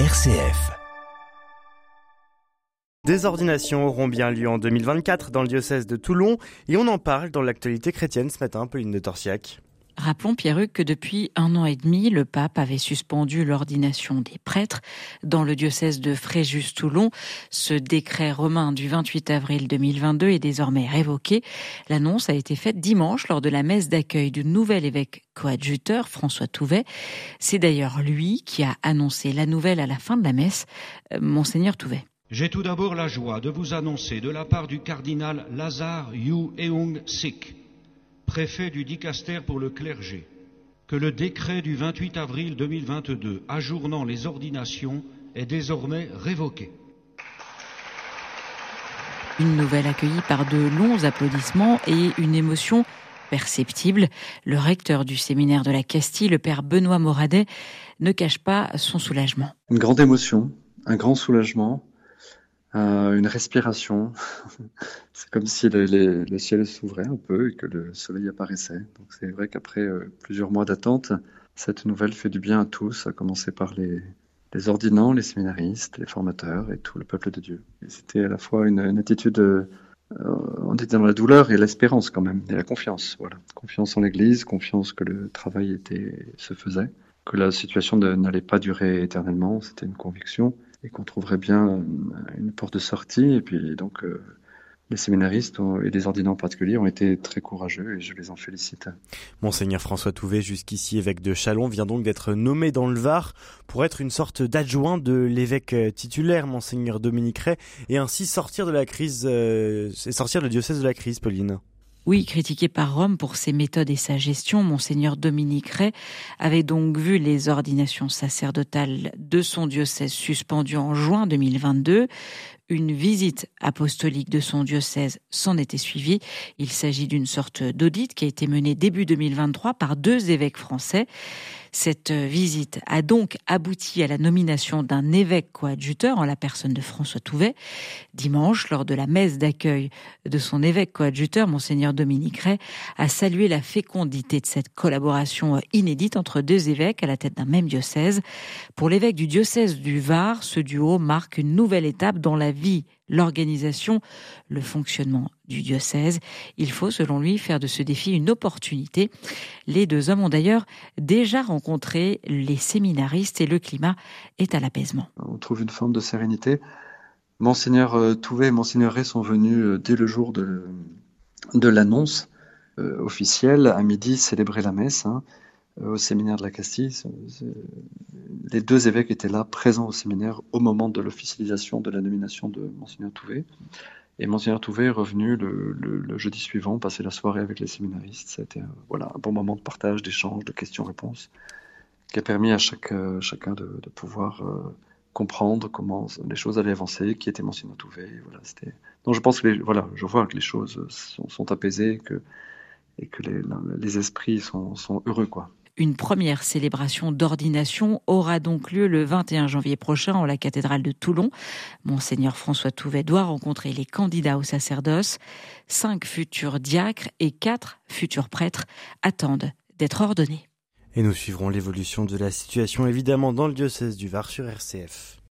RCF. Des ordinations auront bien lieu en 2024 dans le diocèse de Toulon et on en parle dans l'actualité chrétienne ce matin, Pauline de Torsiac. Rappelons, Pierruc, que depuis un an et demi, le pape avait suspendu l'ordination des prêtres dans le diocèse de Fréjus-Toulon. Ce décret romain du 28 avril 2022 est désormais révoqué. L'annonce a été faite dimanche lors de la messe d'accueil du nouvel évêque coadjuteur, François Touvet. C'est d'ailleurs lui qui a annoncé la nouvelle à la fin de la messe, euh, Monseigneur Touvet. J'ai tout d'abord la joie de vous annoncer de la part du cardinal Lazare Yu Eung Sik préfet du dicaster pour le clergé, que le décret du 28 avril 2022 ajournant les ordinations est désormais révoqué. Une nouvelle accueillie par de longs applaudissements et une émotion perceptible. Le recteur du séminaire de la Castille, le père Benoît Moradet, ne cache pas son soulagement. Une grande émotion, un grand soulagement, euh, une respiration. c'est comme si le, ciel s'ouvrait un peu et que le soleil apparaissait. Donc c'est vrai qu'après euh, plusieurs mois d'attente, cette nouvelle fait du bien à tous, à commencer par les, les ordinants, les séminaristes, les formateurs et tout le peuple de Dieu. c'était à la fois une, attitude, euh, on était dans la douleur et l'espérance quand même, et la confiance. Voilà, confiance en l'Église, confiance que le travail était, se faisait, que la situation n'allait pas durer éternellement. C'était une conviction et qu'on trouverait bien euh, une porte de sortie. Et puis donc euh, les séminaristes et les ordinants en particulier ont été très courageux et je les en félicite. Monseigneur François Touvet, jusqu'ici évêque de Chalon, vient donc d'être nommé dans le Var pour être une sorte d'adjoint de l'évêque euh, titulaire, Monseigneur Dominique Ray, et ainsi sortir de la crise, et sortir le diocèse de la crise, Pauline. Oui, critiqué par Rome pour ses méthodes et sa gestion, monseigneur Dominique Ray avait donc vu les ordinations sacerdotales de son diocèse suspendues en juin 2022. Une visite apostolique de son diocèse s'en était suivie. Il s'agit d'une sorte d'audit qui a été menée début 2023 par deux évêques français. Cette visite a donc abouti à la nomination d'un évêque coadjuteur en la personne de François Touvet. Dimanche, lors de la messe d'accueil de son évêque coadjuteur, Monseigneur Dominique Ray, a salué la fécondité de cette collaboration inédite entre deux évêques à la tête d'un même diocèse. Pour l'évêque du diocèse du Var, ce duo marque une nouvelle étape dans la vie l'organisation, le fonctionnement du diocèse. Il faut, selon lui, faire de ce défi une opportunité. Les deux hommes ont d'ailleurs déjà rencontré les séminaristes et le climat est à l'apaisement. On trouve une forme de sérénité. Monseigneur euh, Touvet et Monseigneur Ré sont venus euh, dès le jour de, l'annonce euh, officielle à midi célébrer la messe. Hein. Au séminaire de la Castille. Les deux évêques étaient là, présents au séminaire, au moment de l'officialisation de la nomination de Monseigneur Touvet. Et Monseigneur Touvet est revenu le, jeudi suivant, passer la soirée avec les séminaristes. C'était un, voilà, un bon moment de partage, d'échange, de questions-réponses, qui a permis à euh, chacun de, pouvoir euh, comprendre comment les choses allaient avancer, qui était Monseigneur Touvet. Donc je pense que les, voilà, je vois que les choses sont, apaisées et que les, les esprits sont, sont heureux. quoi. Une première célébration d'ordination aura donc lieu le 21 janvier prochain en la cathédrale de Toulon. Monseigneur François Touvet doit rencontrer les candidats au sacerdoce. Cinq futurs diacres et quatre futurs prêtres attendent d'être ordonnés. Et nous suivrons l'évolution de la situation évidemment dans le diocèse du Var sur RCF.